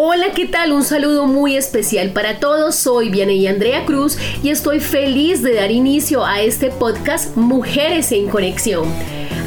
Hola, ¿qué tal? Un saludo muy especial para todos. Soy Vianey Andrea Cruz y estoy feliz de dar inicio a este podcast Mujeres en Conexión.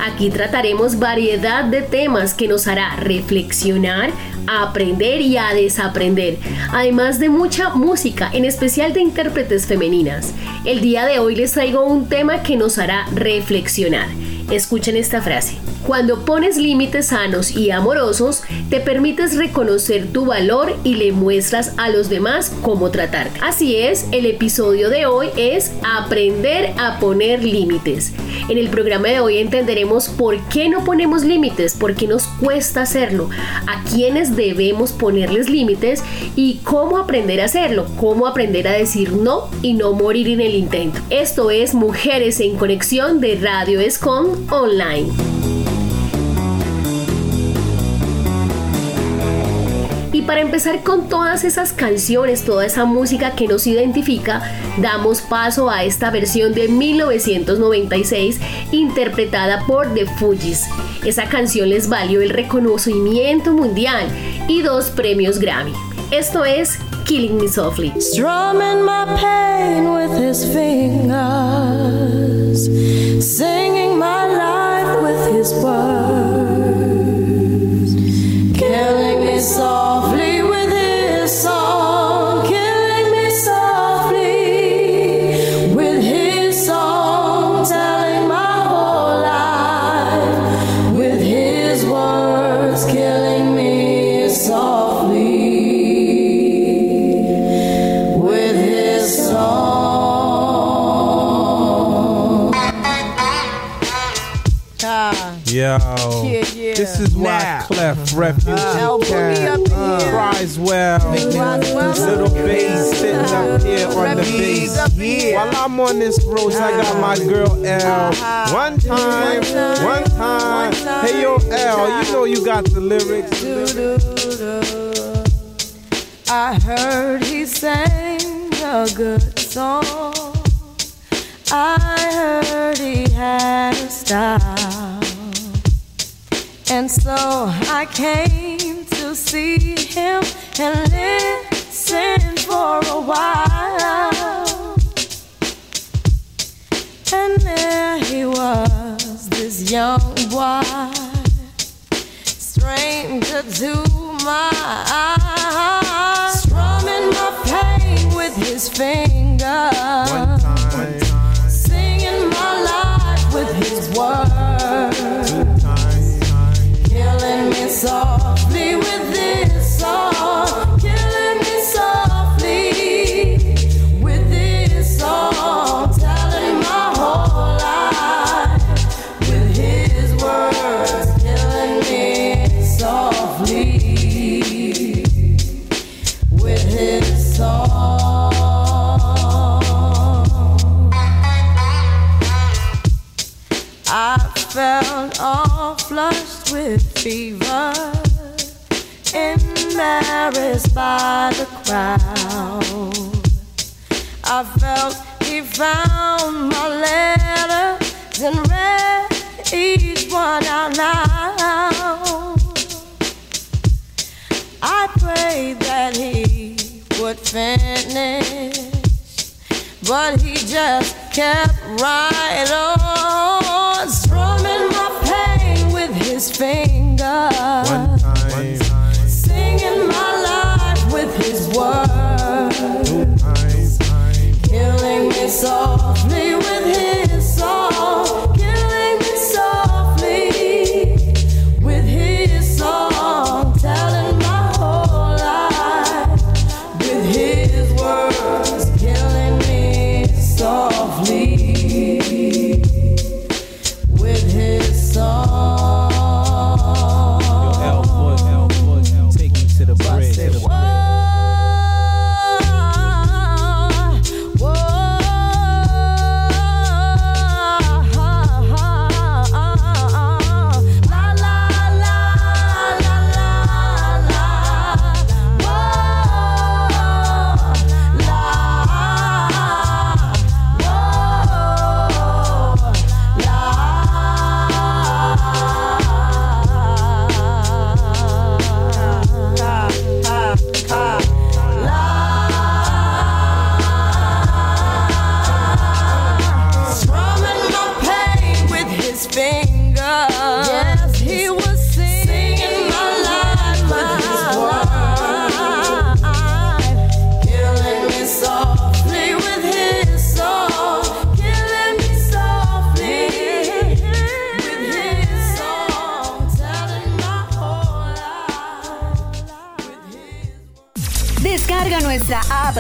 Aquí trataremos variedad de temas que nos hará reflexionar, aprender y a desaprender, además de mucha música, en especial de intérpretes femeninas. El día de hoy les traigo un tema que nos hará reflexionar. Escuchen esta frase. Cuando pones límites sanos y amorosos, te permites reconocer tu valor y le muestras a los demás cómo tratarte. Así es, el episodio de hoy es aprender a poner límites. En el programa de hoy entenderemos por qué no ponemos límites, por qué nos cuesta hacerlo, a quiénes debemos ponerles límites y cómo aprender a hacerlo, cómo aprender a decir no y no morir en el intento. Esto es Mujeres en Conexión de Radio Escon Online. Y para empezar con todas esas canciones, toda esa música que nos identifica, damos paso a esta versión de 1996 interpretada por The Fugees. Esa canción les valió el reconocimiento mundial y dos premios Grammy. Esto es Killing Me Softly. Strumming my pain with his fingers, singing my life with his words, killing me softly this is why Now. Clef Refugee me Cat up in here. cries well. Little bass sitting up here on the bass. While I'm on this road, I got my girl L. Uh-huh. One time, one time. Hey yo, L, you know you got the lyrics. I heard he sang a good song. I heard he had a style. And so I came to see him and listen for a while. And there he was, this young boy stranger to my eyes, strumming my pain with his fingers, One time, singing my life with his words, softly with song, killing me softly with song, telling my whole life with his words, killing me softly with his song. I felt all flushed with fever, embarrassed by the crowd. I felt he found my letters and read each one out loud. I prayed that he would finish, but he just kept right on, his fingers, One time, singing my life with his words. Killing me softly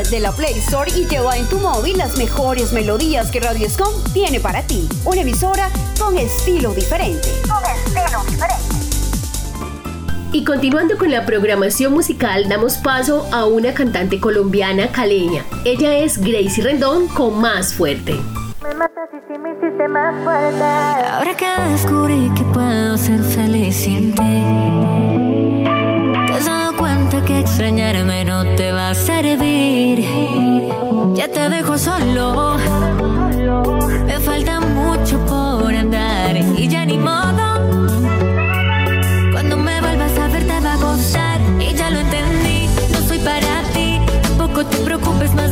de la Play Store y lleva en tu móvil las mejores melodías que Radio Escom tiene para ti. Una emisora con estilo diferente. Con estilo diferente. Y continuando con la programación musical, damos paso a una cantante colombiana caleña. Ella es Gracie Rendón con Más Fuerte. Me matas y si me hiciste más fuerte. Ahora que descubrí que puedo ser feliz sin ti, cuenta que extrañarme no te va a servir. Ya te dejo solo, me falta mucho por andar y ya ni modo. Cuando me vuelvas a ver te va a gustar y ya lo entendí. No soy para ti, tampoco te preocupes más,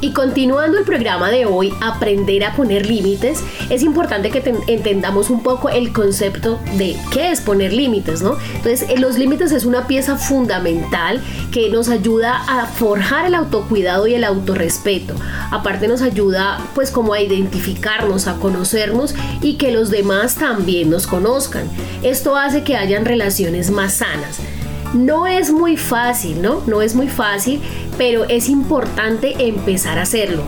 Y continuando el programa de hoy, aprender a poner límites, es importante que ten- entendamos un poco el concepto de qué es poner límites, ¿no? Entonces, eh, los límites es una pieza fundamental que nos ayuda a forjar el autocuidado y el autorrespeto. Aparte nos ayuda pues como a identificarnos, a conocernos y que los demás también nos conozcan. Esto hace que hayan relaciones más sanas. No es muy fácil, ¿no? No es muy fácil, pero es importante empezar a hacerlo.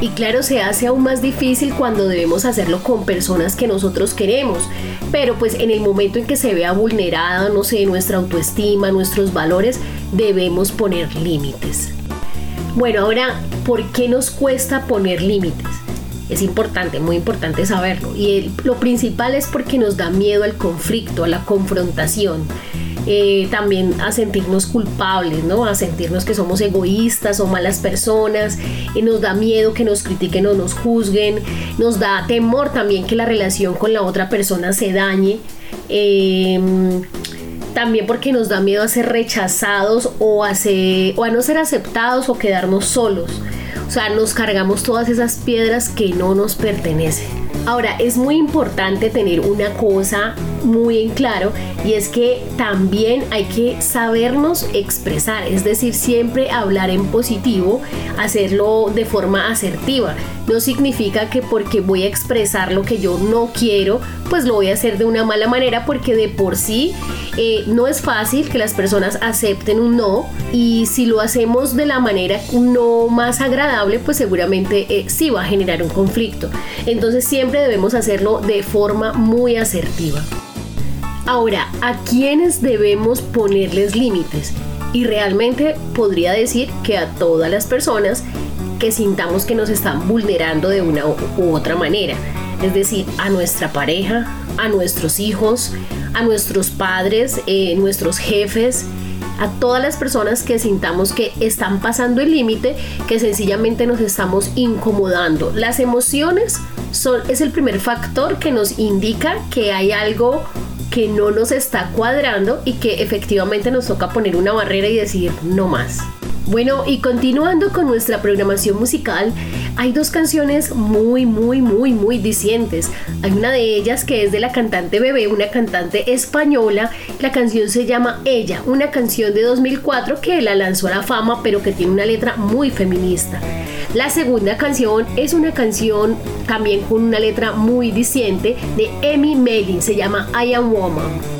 Y claro, se hace aún más difícil cuando debemos hacerlo con personas que nosotros queremos. Pero pues en el momento en que se vea vulnerada, no sé, nuestra autoestima, nuestros valores, debemos poner límites. Bueno, ahora, ¿por qué nos cuesta poner límites? Es importante, muy importante saberlo. Y lo principal es porque nos da miedo al conflicto, a la confrontación. Eh, también a sentirnos culpables, ¿no? A sentirnos que somos egoístas o malas personas. Nos da miedo que nos critiquen o nos juzguen. Nos da temor también que la relación con la otra persona se dañe. Em, también porque nos da miedo a ser rechazados o a, o a no ser aceptados o quedarnos solos. O sea, nos cargamos todas esas piedras que no nos pertenecen. Ahora, es muy importante tener una cosa muy en claro y es que también hay que sabernos expresar, es decir, siempre hablar en positivo, hacerlo de forma asertiva. No significa que porque voy a expresar lo que yo no quiero, pues lo voy a hacer de una mala manera porque de por sí eh, no es fácil que las personas acepten un no y si lo hacemos de la manera no más agradable, pues seguramente eh, sí va a generar un conflicto. Entonces siempre debemos hacerlo de forma muy asertiva. Ahora, ¿a quiénes debemos ponerles límites? Y realmente podría decir que a todas las personas que sintamos que nos están vulnerando de una u otra manera. Es decir, a nuestra pareja, a nuestros hijos, a nuestros padres, eh, nuestros jefes, a todas las personas que sintamos que están pasando el límite, que sencillamente nos estamos incomodando. Las emociones son, es el primer factor que nos indica que hay algo que no nos está cuadrando y que efectivamente nos toca poner una barrera y decir no más. Bueno, y continuando con nuestra programación musical, hay dos canciones muy, muy, muy, muy dicientes. Hay una de ellas que es de la cantante Bebé, una cantante española. La canción se llama Ella, una canción de 2004 que la lanzó a la fama, pero que tiene una letra muy feminista. La segunda canción es una canción también con una letra muy diciente de Emmy Melin, se llama I Am Woman.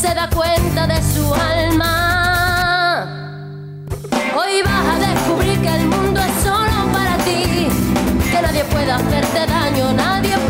se da cuenta de su alma. Hoy vas a descubrir que el mundo es solo para ti, que nadie puede hacerte daño, nadie puede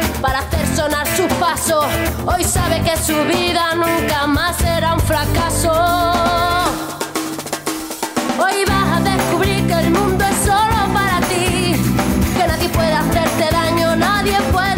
para hacer sonar sus pasos. Hoy sabe que su vida nunca más será un fracaso. Hoy vas a descubrir que el mundo es solo para ti, que nadie puede hacerte daño, nadie puede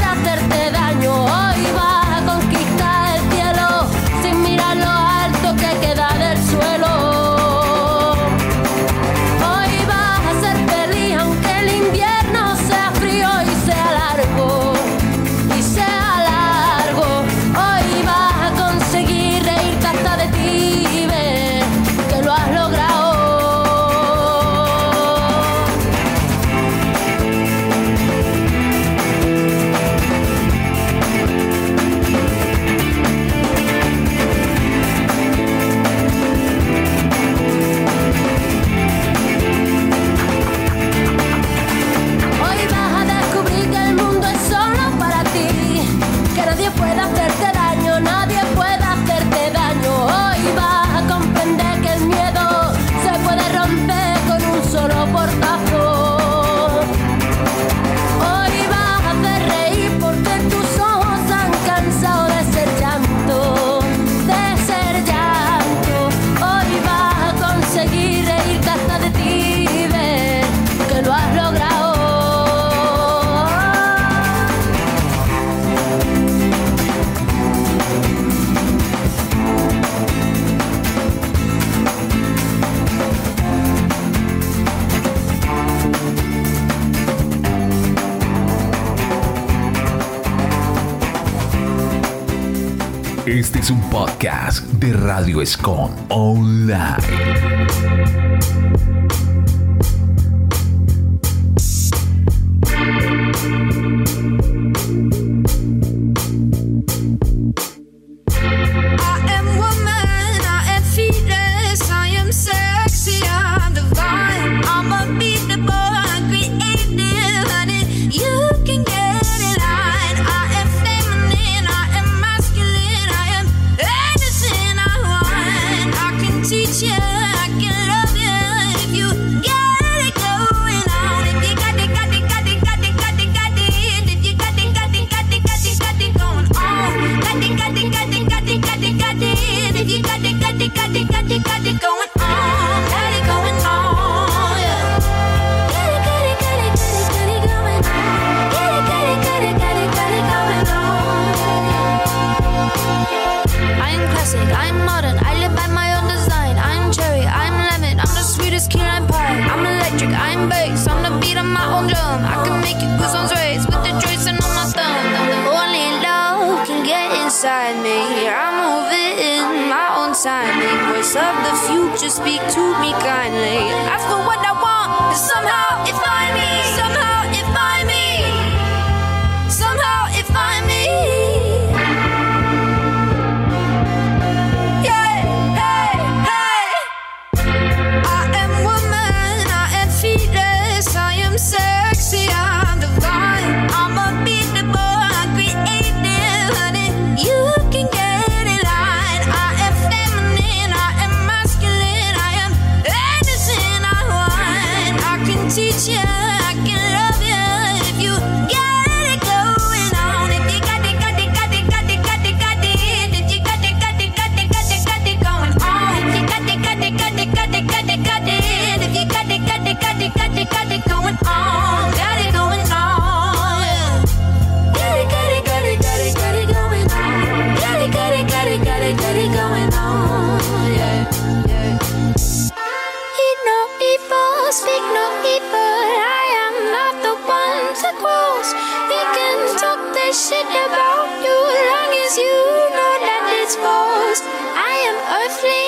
shit about you long as you know that it's false. I am earthly,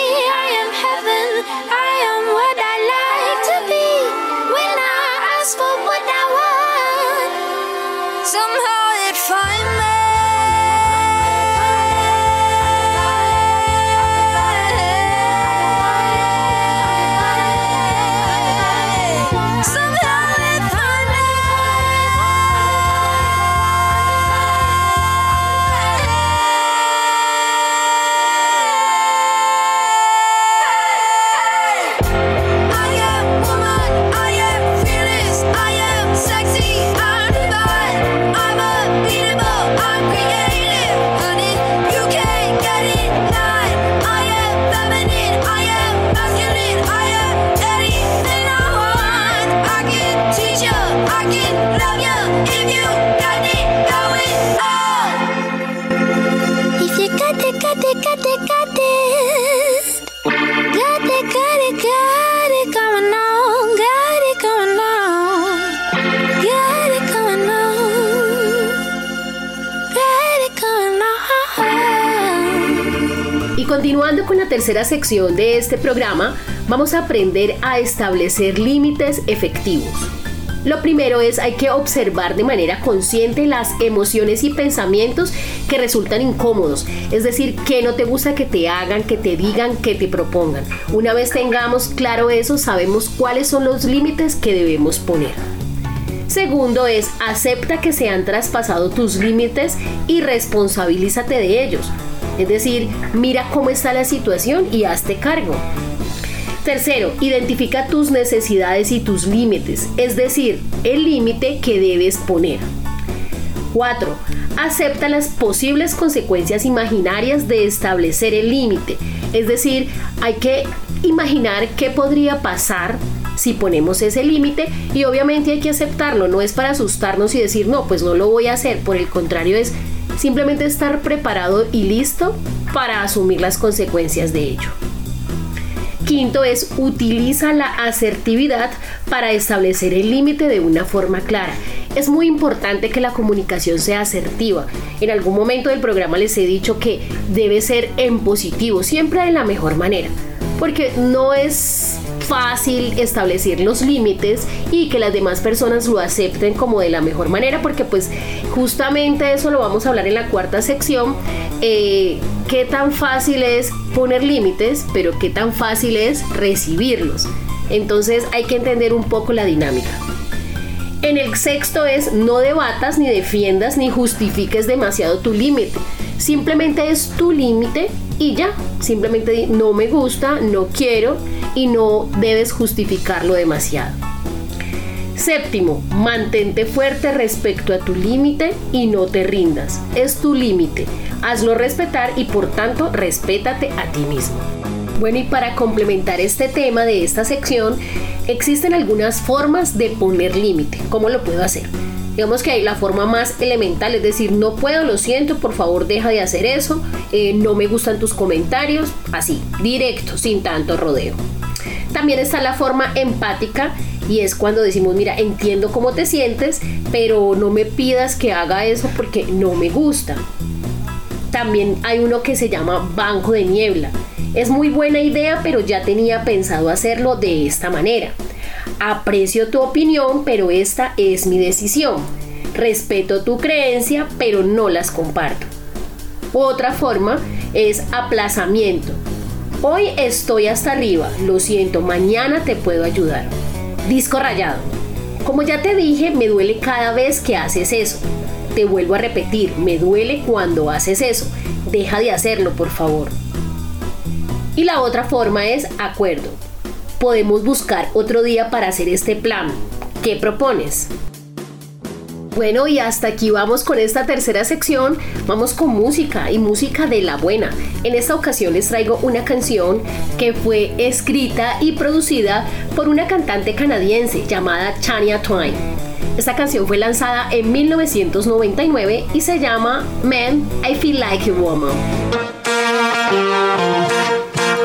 tercera sección de este programa, vamos a aprender a establecer límites efectivos. Lo primero es hay que observar de manera consciente las emociones y pensamientos que resultan incómodos, es decir, que no te gusta que te hagan, que te digan, que te propongan. Una vez tengamos claro eso, sabemos cuáles son los límites que debemos poner. Segundo es, acepta que se han traspasado tus límites y responsabilízate de ellos. Es decir, mira cómo está la situación y hazte cargo. Tercero, identifica tus necesidades y tus límites, es decir, el límite que debes poner. 4. Acepta las posibles consecuencias imaginarias de establecer el límite, es decir, hay que imaginar qué podría pasar si ponemos ese límite y obviamente hay que aceptarlo, no es para asustarnos y decir no, pues no lo voy a hacer, por el contrario es simplemente estar preparado y listo para asumir las consecuencias de ello. Quinto es utiliza la asertividad para establecer el límite de una forma clara. Es muy importante que la comunicación sea asertiva. En algún momento del programa les he dicho que debe ser en positivo, siempre de la mejor manera, porque no es fácil establecer los límites y que las demás personas lo acepten como de la mejor manera, porque pues justamente eso lo vamos a hablar en la cuarta sección. Eh, qué tan fácil es poner límites, pero qué tan fácil es recibirlos. Entonces hay que entender un poco la dinámica. En el sexto es no debatas, ni defiendas, ni justifiques demasiado tu límite. Simplemente es tu límite y ya. Simplemente no me gusta, no quiero y no debes justificarlo demasiado. Séptimo, mantente fuerte respecto a tu límite y no te rindas. Es tu límite. Hazlo respetar y por tanto respétate a ti mismo. Bueno, y para complementar este tema de esta sección, existen algunas formas de poner límite. ¿Cómo lo puedo hacer? Digamos que la forma más elemental es decir, no puedo, lo siento, por favor deja de hacer eso, eh, no me gustan tus comentarios, así, directo, sin tanto rodeo. También está la forma empática y es cuando decimos, mira, entiendo cómo te sientes, pero no me pidas que haga eso porque no me gusta. También hay uno que se llama banco de niebla. Es muy buena idea, pero ya tenía pensado hacerlo de esta manera. Aprecio tu opinión, pero esta es mi decisión. Respeto tu creencia, pero no las comparto. Otra forma es aplazamiento. Hoy estoy hasta arriba, lo siento, mañana te puedo ayudar. Disco rayado. Como ya te dije, me duele cada vez que haces eso. Te vuelvo a repetir, me duele cuando haces eso. Deja de hacerlo, por favor. Y la otra forma es acuerdo. Podemos buscar otro día para hacer este plan. ¿Qué propones? Bueno, y hasta aquí vamos con esta tercera sección. Vamos con música y música de la buena. En esta ocasión les traigo una canción que fue escrita y producida por una cantante canadiense llamada Chania Twain. Esta canción fue lanzada en 1999 y se llama Man, I Feel Like a Woman.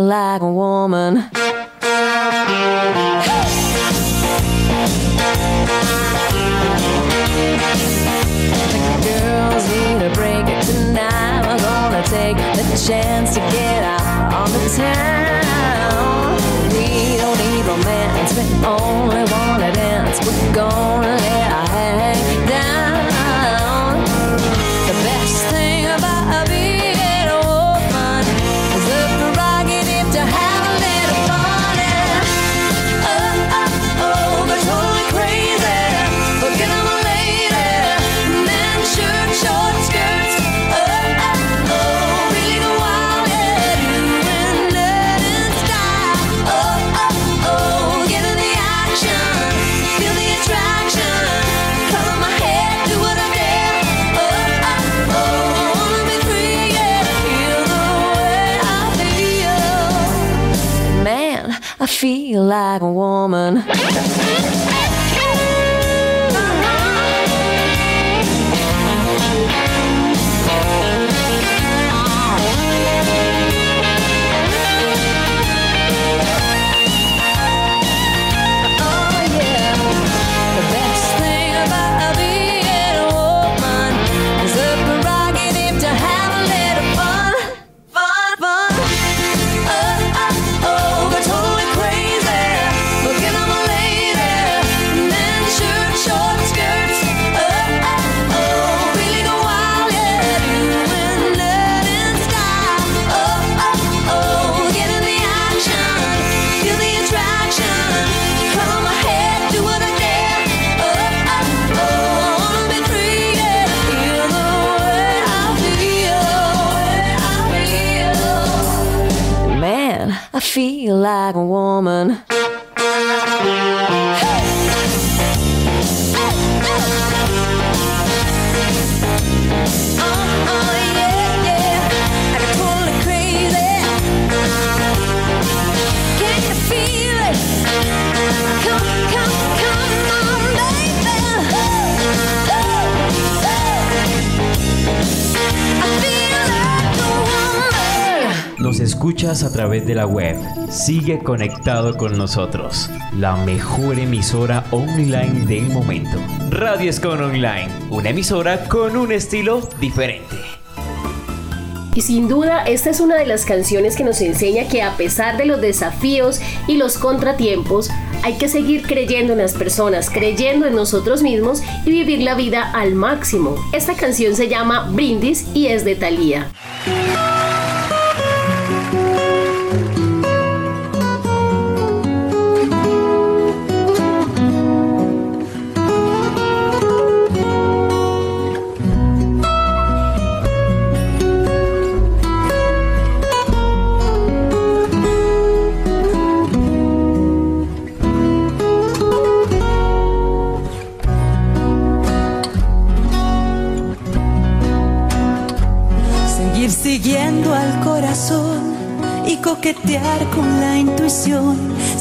Like a woman. Girls need a break tonight. We're gonna take the chance to get out on the town. Feel like a woman. Feel like a woman. Escuchas a través de la web, sigue conectado con nosotros. La mejor emisora online del momento. Radio Escon Online, una emisora con un estilo diferente. Y sin duda, esta es una de las canciones que nos enseña que a pesar de los desafíos y los contratiempos, hay que seguir creyendo en las personas, creyendo en nosotros mismos y vivir la vida al máximo. Esta canción se llama Brindis y es de Thalía.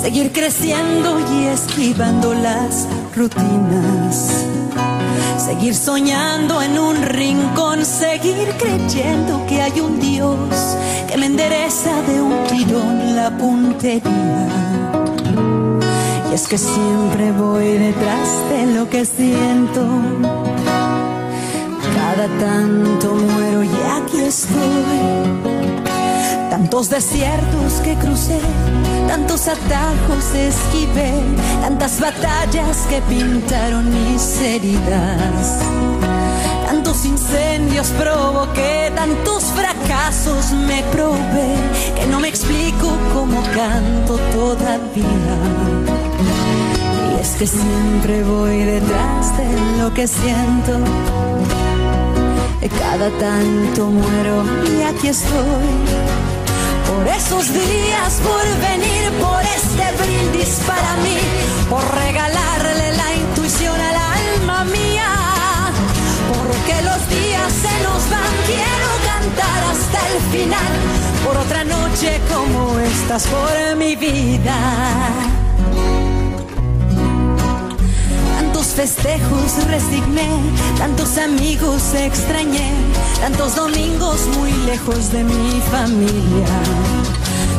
Seguir creciendo y esquivando las rutinas. Seguir soñando en un rincón, seguir creyendo que hay un Dios que me endereza de un tirón la puntería. Y es que siempre voy detrás de lo que siento. Cada tanto muero y aquí estoy. Tantos desiertos que crucé, tantos atajos esquivé, tantas batallas que pintaron mis heridas. Tantos incendios provoqué, tantos fracasos me probé, que no me explico cómo canto todavía. Y es que siempre voy detrás de lo que siento. Cada tanto muero y aquí estoy. Por esos días, por venir, por este brindis para mí, por regalarle la intuición al alma mía. Porque los días se nos van, quiero cantar hasta el final. Por otra noche como estas, por mi vida. Tantos festejos resigné, tantos amigos extrañé, tantos domingos muy lejos de mi familia.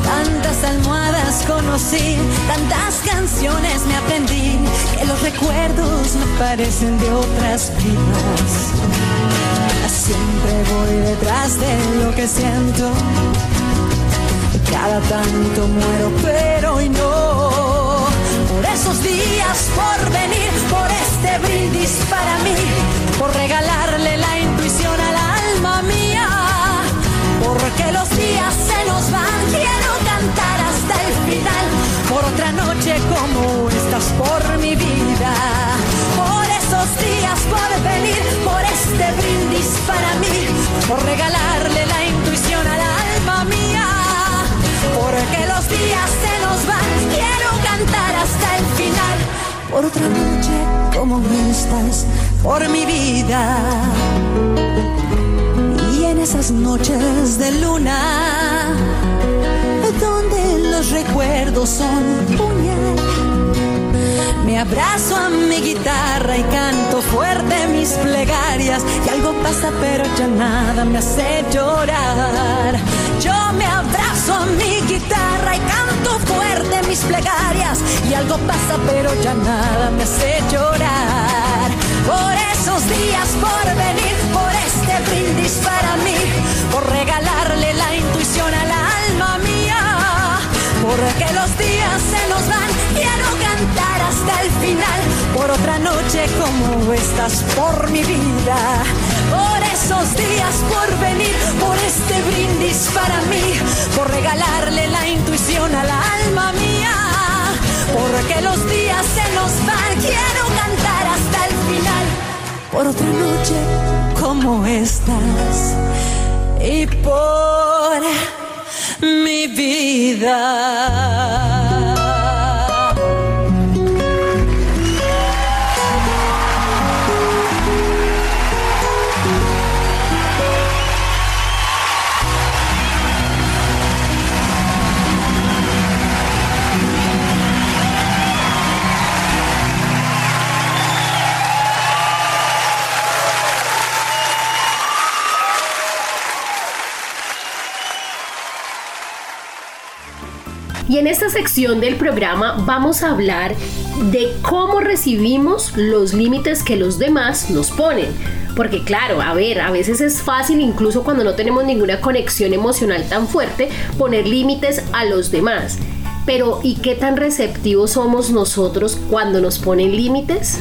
Tantas almohadas conocí, tantas canciones me aprendí, que los recuerdos me parecen de otras vidas. Siempre voy detrás de lo que siento, cada tanto muero, pero hoy no por esos días, por venir, por este brindis para mí, por regalarle la intuición al alma mía, porque los días por otra noche como estás por mi vida, por esos días, por venir, por este brindis para mí, por regalarle la intuición al alma mía, porque los días se nos van, quiero cantar hasta el final, por otra noche como estas, por mi vida. Y en esas noches de luna, recuerdos son puñal, me abrazo a mi guitarra y canto fuerte mis plegarias. Y algo pasa, pero ya nada me hace llorar. Yo me abrazo a mi guitarra y canto fuerte mis plegarias. Y algo pasa, pero ya nada me hace llorar. Por esos días, por venir, por este brindis para mí, por regalarle la intuición al alma mía. Porque los días se nos van, quiero cantar hasta el final. Por otra noche como estás, por mi vida. Por esos días, por venir, por este brindis para mí. Por regalarle la intuición al alma mía. Porque los días se nos van, quiero cantar hasta el final. Por otra noche como estás. Y por mi vida. Y en esta sección del programa vamos a hablar de cómo recibimos los límites que los demás nos ponen. Porque claro, a ver, a veces es fácil, incluso cuando no tenemos ninguna conexión emocional tan fuerte, poner límites a los demás. Pero ¿y qué tan receptivos somos nosotros cuando nos ponen límites?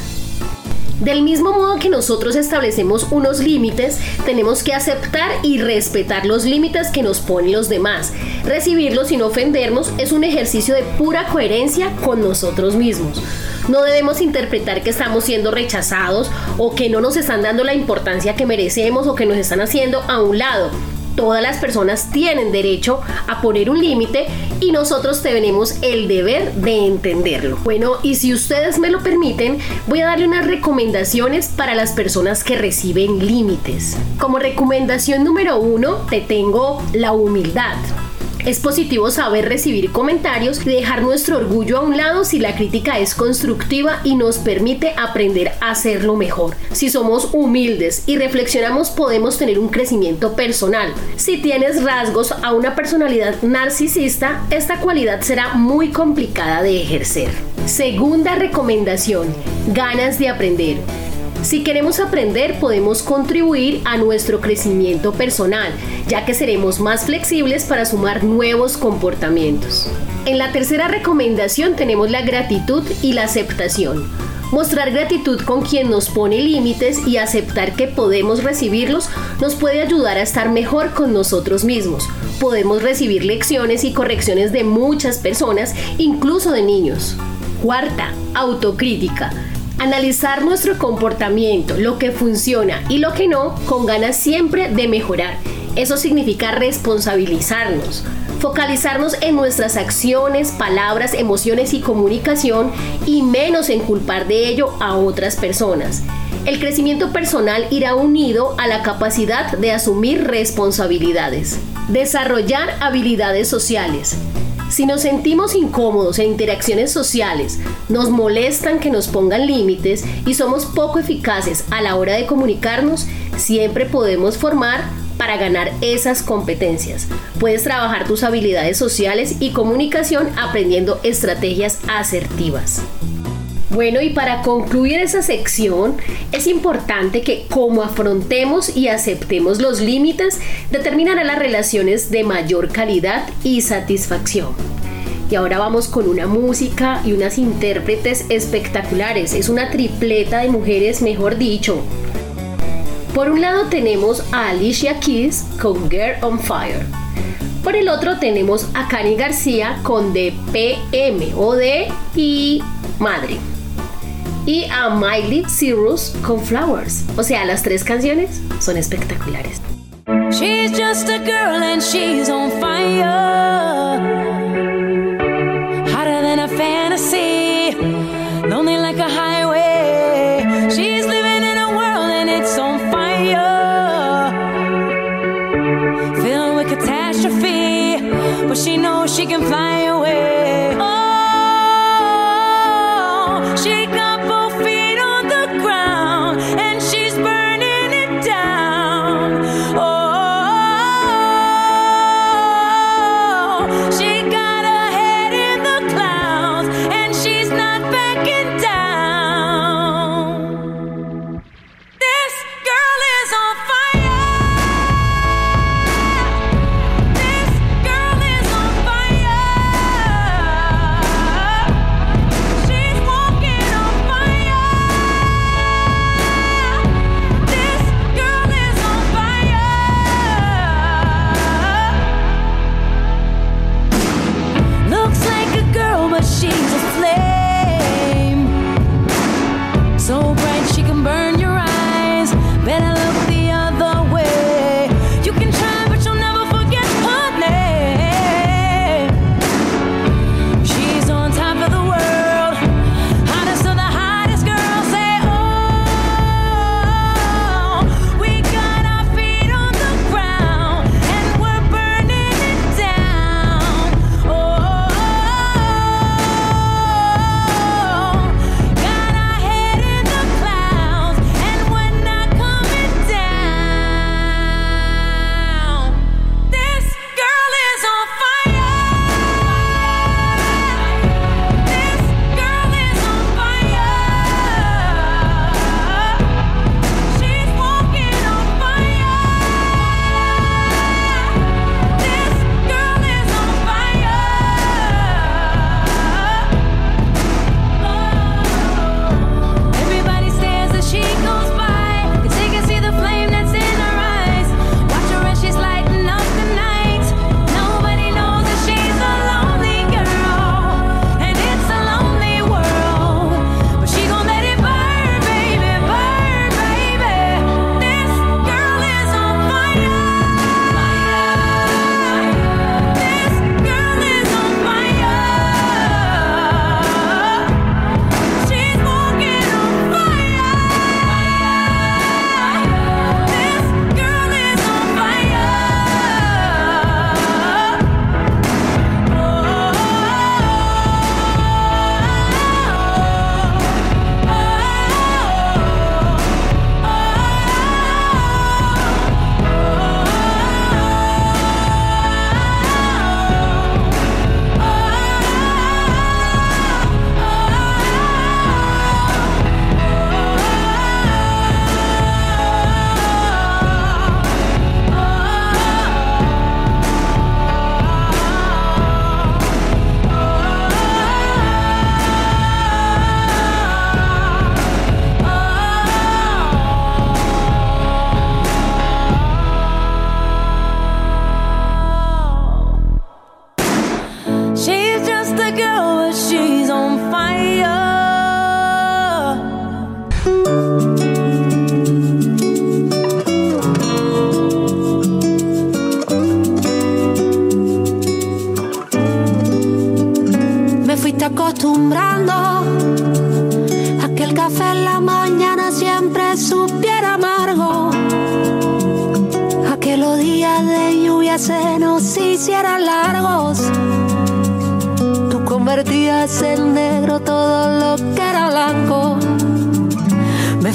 Del mismo modo que nosotros establecemos unos límites, tenemos que aceptar y respetar los límites que nos ponen los demás. Recibirlos sin ofendernos es un ejercicio de pura coherencia con nosotros mismos. No debemos interpretar que estamos siendo rechazados o que no nos están dando la importancia que merecemos o que nos están haciendo a un lado todas las personas tienen derecho a poner un límite y nosotros tenemos el deber de entenderlo. Bueno, y si ustedes me lo permiten, voy a darle unas recomendaciones para las personas que reciben límites. Como recomendación número uno, te tengo la humildad. Es positivo saber recibir comentarios y dejar nuestro orgullo a un lado si la crítica es constructiva y nos permite aprender a hacerlo mejor. Si somos humildes y reflexionamos podemos tener un crecimiento personal. Si tienes rasgos a una personalidad narcisista, esta cualidad será muy complicada de ejercer. Segunda recomendación, ganas de aprender. Si queremos aprender, podemos contribuir a nuestro crecimiento personal, ya que seremos más flexibles para sumar nuevos comportamientos. En la tercera recomendación tenemos la gratitud y la aceptación. Mostrar gratitud con quien nos pone límites y aceptar que podemos recibirlos nos puede ayudar a estar mejor con nosotros mismos. Podemos recibir lecciones y correcciones de muchas personas, incluso de niños. Cuarta, autocrítica. Analizar nuestro comportamiento, lo que funciona y lo que no, con ganas siempre de mejorar. Eso significa responsabilizarnos, focalizarnos en nuestras acciones, palabras, emociones y comunicación y menos en culpar de ello a otras personas. El crecimiento personal irá unido a la capacidad de asumir responsabilidades. Desarrollar habilidades sociales. Si nos sentimos incómodos en interacciones sociales, nos molestan que nos pongan límites y somos poco eficaces a la hora de comunicarnos, siempre podemos formar para ganar esas competencias. Puedes trabajar tus habilidades sociales y comunicación aprendiendo estrategias asertivas. Bueno, y para concluir esa sección, es importante que como afrontemos y aceptemos los límites, determinará las relaciones de mayor calidad y satisfacción. Y ahora vamos con una música y unas intérpretes espectaculares. Es una tripleta de mujeres, mejor dicho. Por un lado tenemos a Alicia Keys con Girl on Fire. Por el otro tenemos a Cani García con DPM o de y Madre y a Miley Cyrus con Flowers. O sea, las tres canciones son espectaculares. She's just a girl and she's on fire. Hotter than a fantasy.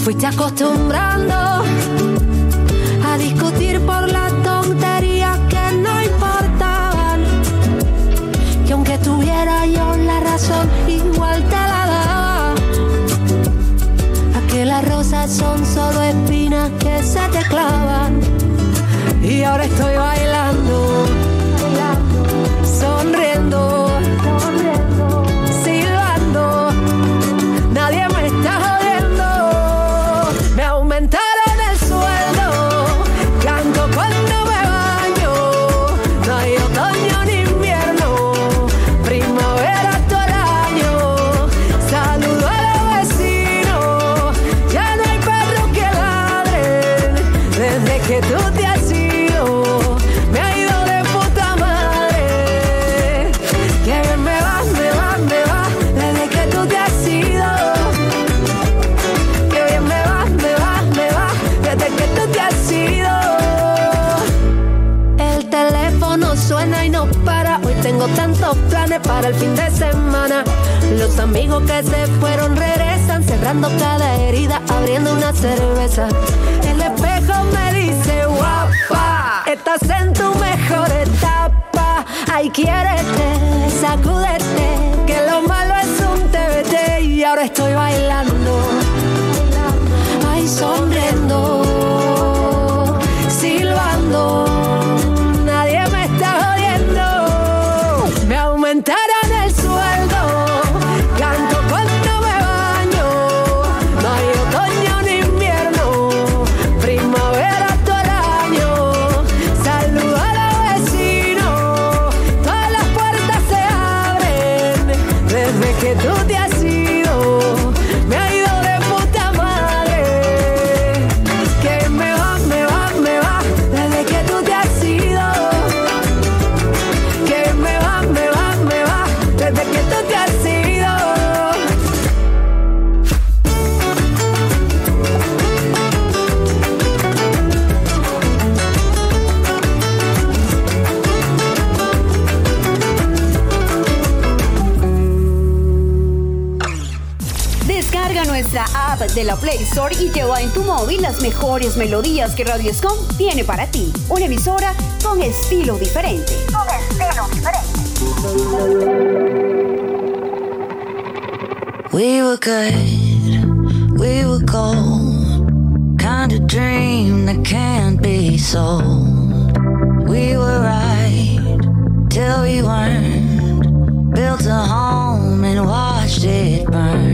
fuiste acostumbrando a discutir por las tonterías que no importaban. Que aunque tuviera yo la razón, igual te la daba. A que las rosas son solo espinas que se te clavan. Y ahora estoy Los amigos que se fueron regresan, cerrando cada herida, abriendo una cerveza. El espejo me dice, guapa, estás en tu mejor etapa. Ay, quiérete, sacúdete, que lo malo es un TBT y ahora estoy bailando. Ay, sonriendo, silbando. mejores melodías que Radio Escom tiene para ti. Una emisora con estilo diferente. Con estilo diferente. We were good, we were gold. Kind of dream that can't be sold. We were right till we weren't. Built a home and watched it burn.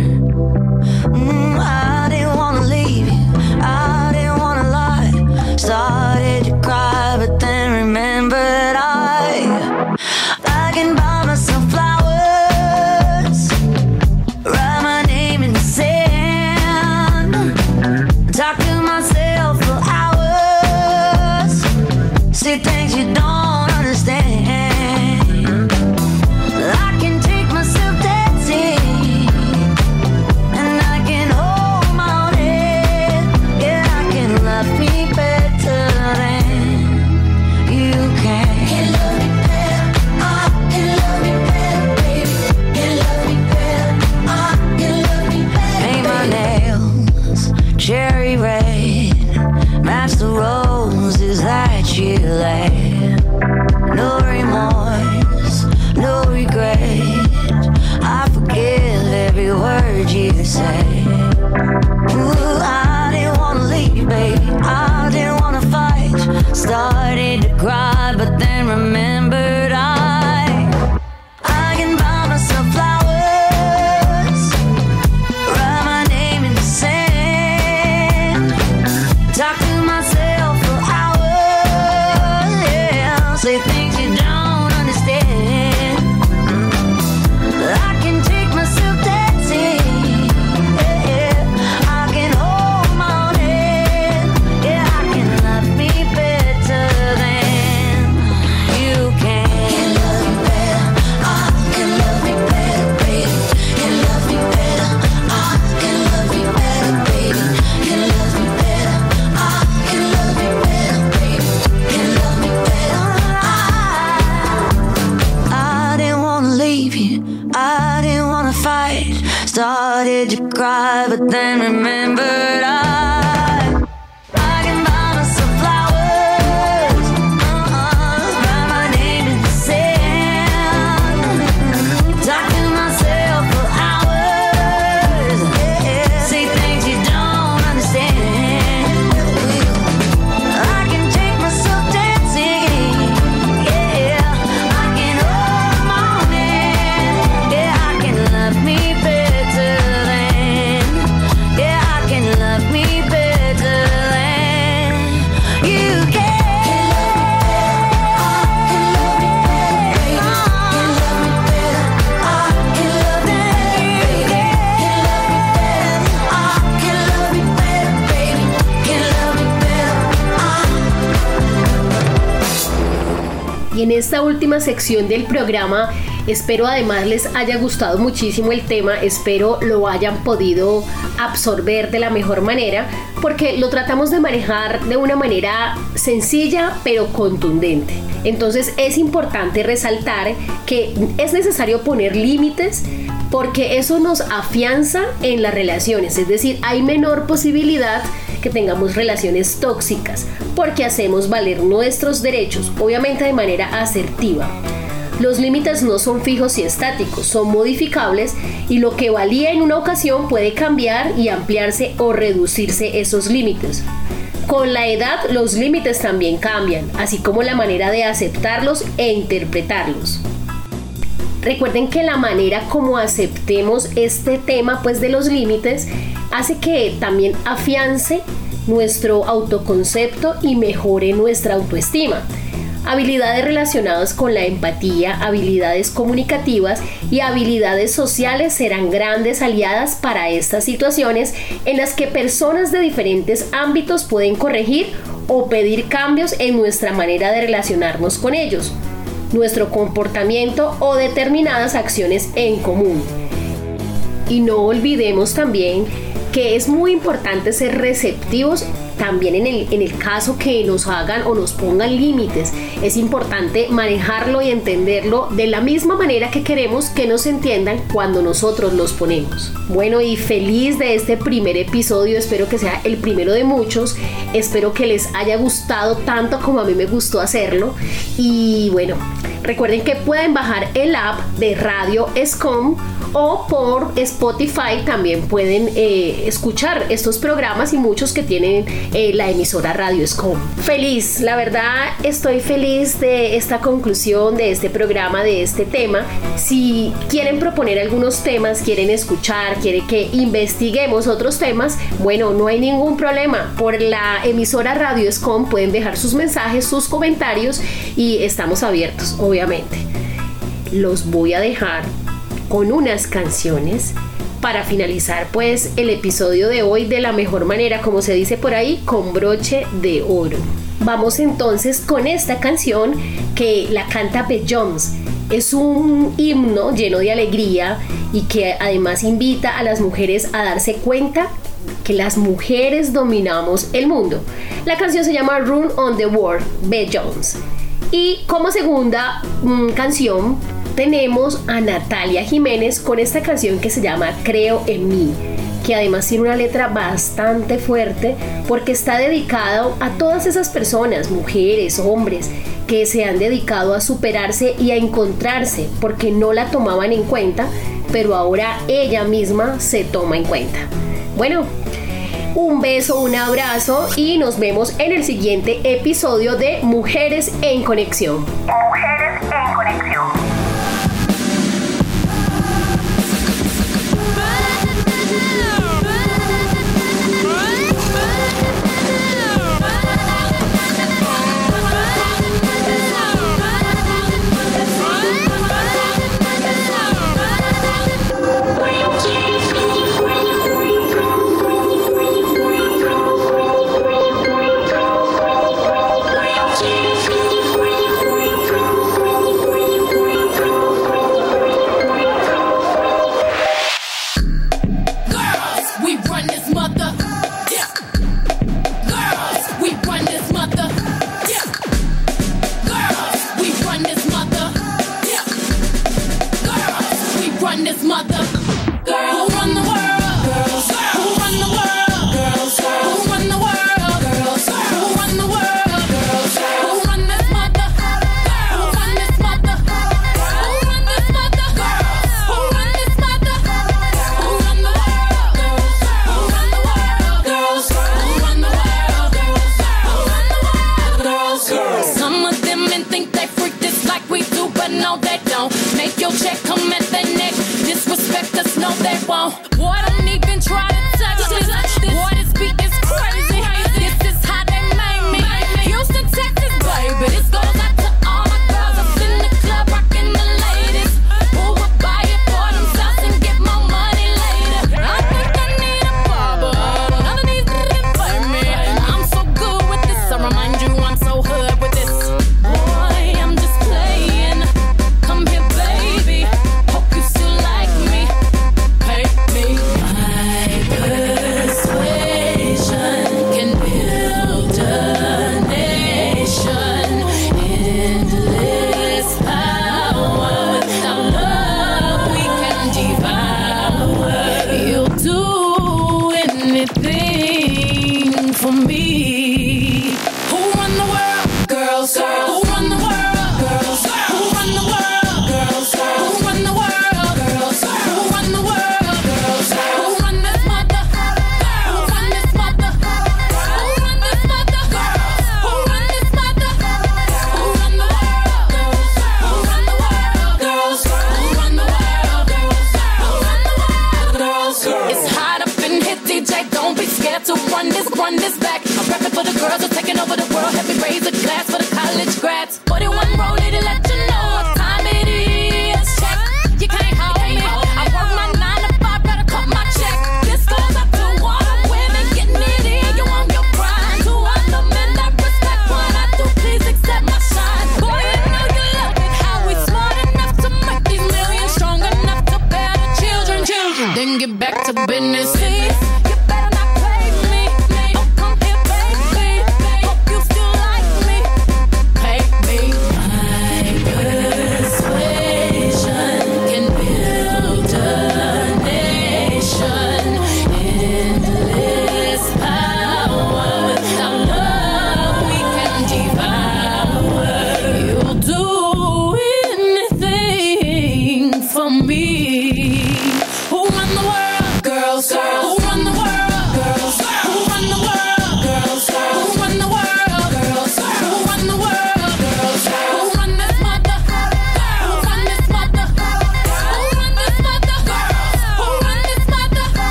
Esta última sección del programa. Espero además les haya gustado muchísimo el tema, espero lo hayan podido absorber de la mejor manera porque lo tratamos de manejar de una manera sencilla pero contundente. Entonces es importante resaltar que es necesario poner límites porque eso nos afianza en las relaciones, es decir, hay menor posibilidad que tengamos relaciones tóxicas porque hacemos valer nuestros derechos, obviamente de manera asertiva. Los límites no son fijos y estáticos, son modificables y lo que valía en una ocasión puede cambiar y ampliarse o reducirse esos límites. Con la edad los límites también cambian, así como la manera de aceptarlos e interpretarlos. Recuerden que la manera como aceptemos este tema pues de los límites hace que también afiance nuestro autoconcepto y mejore nuestra autoestima. Habilidades relacionadas con la empatía, habilidades comunicativas y habilidades sociales serán grandes aliadas para estas situaciones en las que personas de diferentes ámbitos pueden corregir o pedir cambios en nuestra manera de relacionarnos con ellos nuestro comportamiento o determinadas acciones en común. Y no olvidemos también que es muy importante ser receptivos también en el, en el caso que nos hagan o nos pongan límites. Es importante manejarlo y entenderlo de la misma manera que queremos que nos entiendan cuando nosotros los ponemos. Bueno, y feliz de este primer episodio, espero que sea el primero de muchos. Espero que les haya gustado tanto como a mí me gustó hacerlo. Y bueno, recuerden que pueden bajar el app de Radio Escom o por Spotify también pueden eh, escuchar estos programas y muchos que tienen eh, la emisora Radio Escom. Feliz, la verdad estoy feliz de esta conclusión de este programa, de este tema. Si quieren proponer algunos temas, quieren escuchar, quieren que investiguemos otros temas, bueno, no hay ningún problema. Por la emisora Radio Escom pueden dejar sus mensajes, sus comentarios y estamos abiertos, obviamente. Los voy a dejar con unas canciones para finalizar pues el episodio de hoy de la mejor manera, como se dice por ahí, con broche de oro. Vamos entonces con esta canción que la canta Beth Jones. Es un himno lleno de alegría y que además invita a las mujeres a darse cuenta que las mujeres dominamos el mundo. La canción se llama Run on the World, Beth Jones. Y como segunda mm, canción tenemos a Natalia Jiménez con esta canción que se llama Creo en mí, que además tiene una letra bastante fuerte porque está dedicado a todas esas personas, mujeres, hombres, que se han dedicado a superarse y a encontrarse porque no la tomaban en cuenta, pero ahora ella misma se toma en cuenta. Bueno, un beso, un abrazo y nos vemos en el siguiente episodio de Mujeres en Conexión.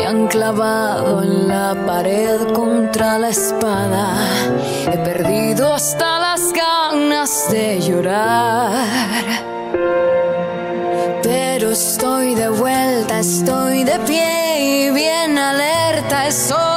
Me han clavado en la pared contra la espada. He perdido hasta las ganas de llorar. Pero estoy de vuelta, estoy de pie y bien alerta. Estoy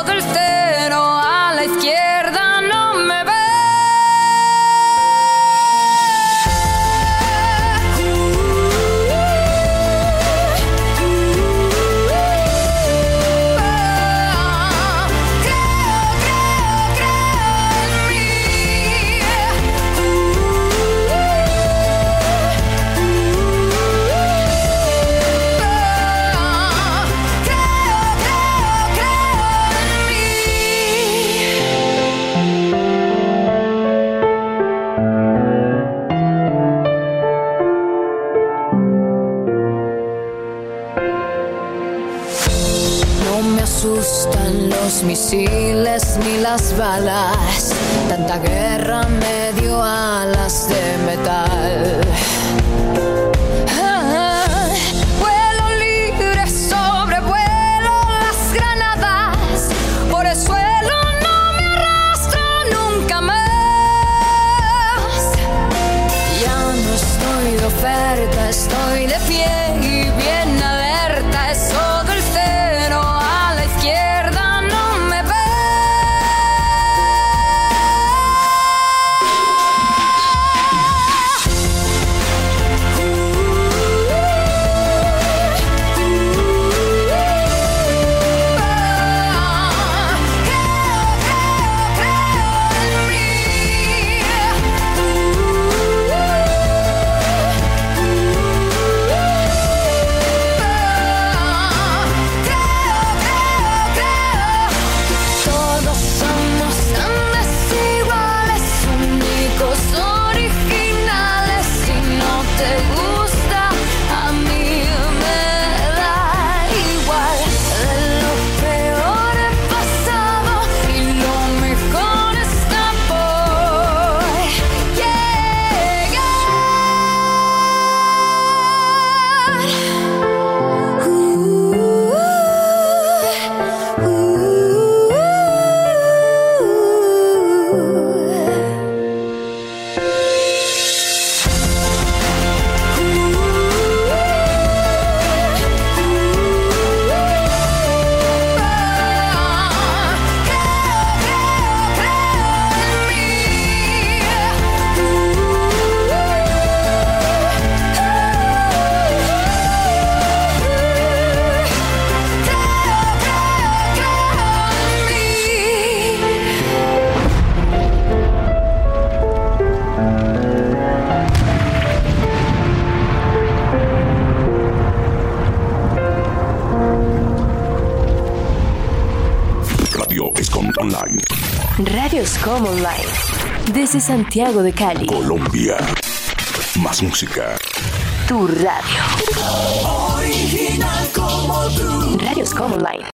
misiles ni las balas, tanta guerra me dio alas de metal. Com Online. Desde Santiago de Cali. Colombia. Más música. Tu radio. Original como tú. Radios Com Online.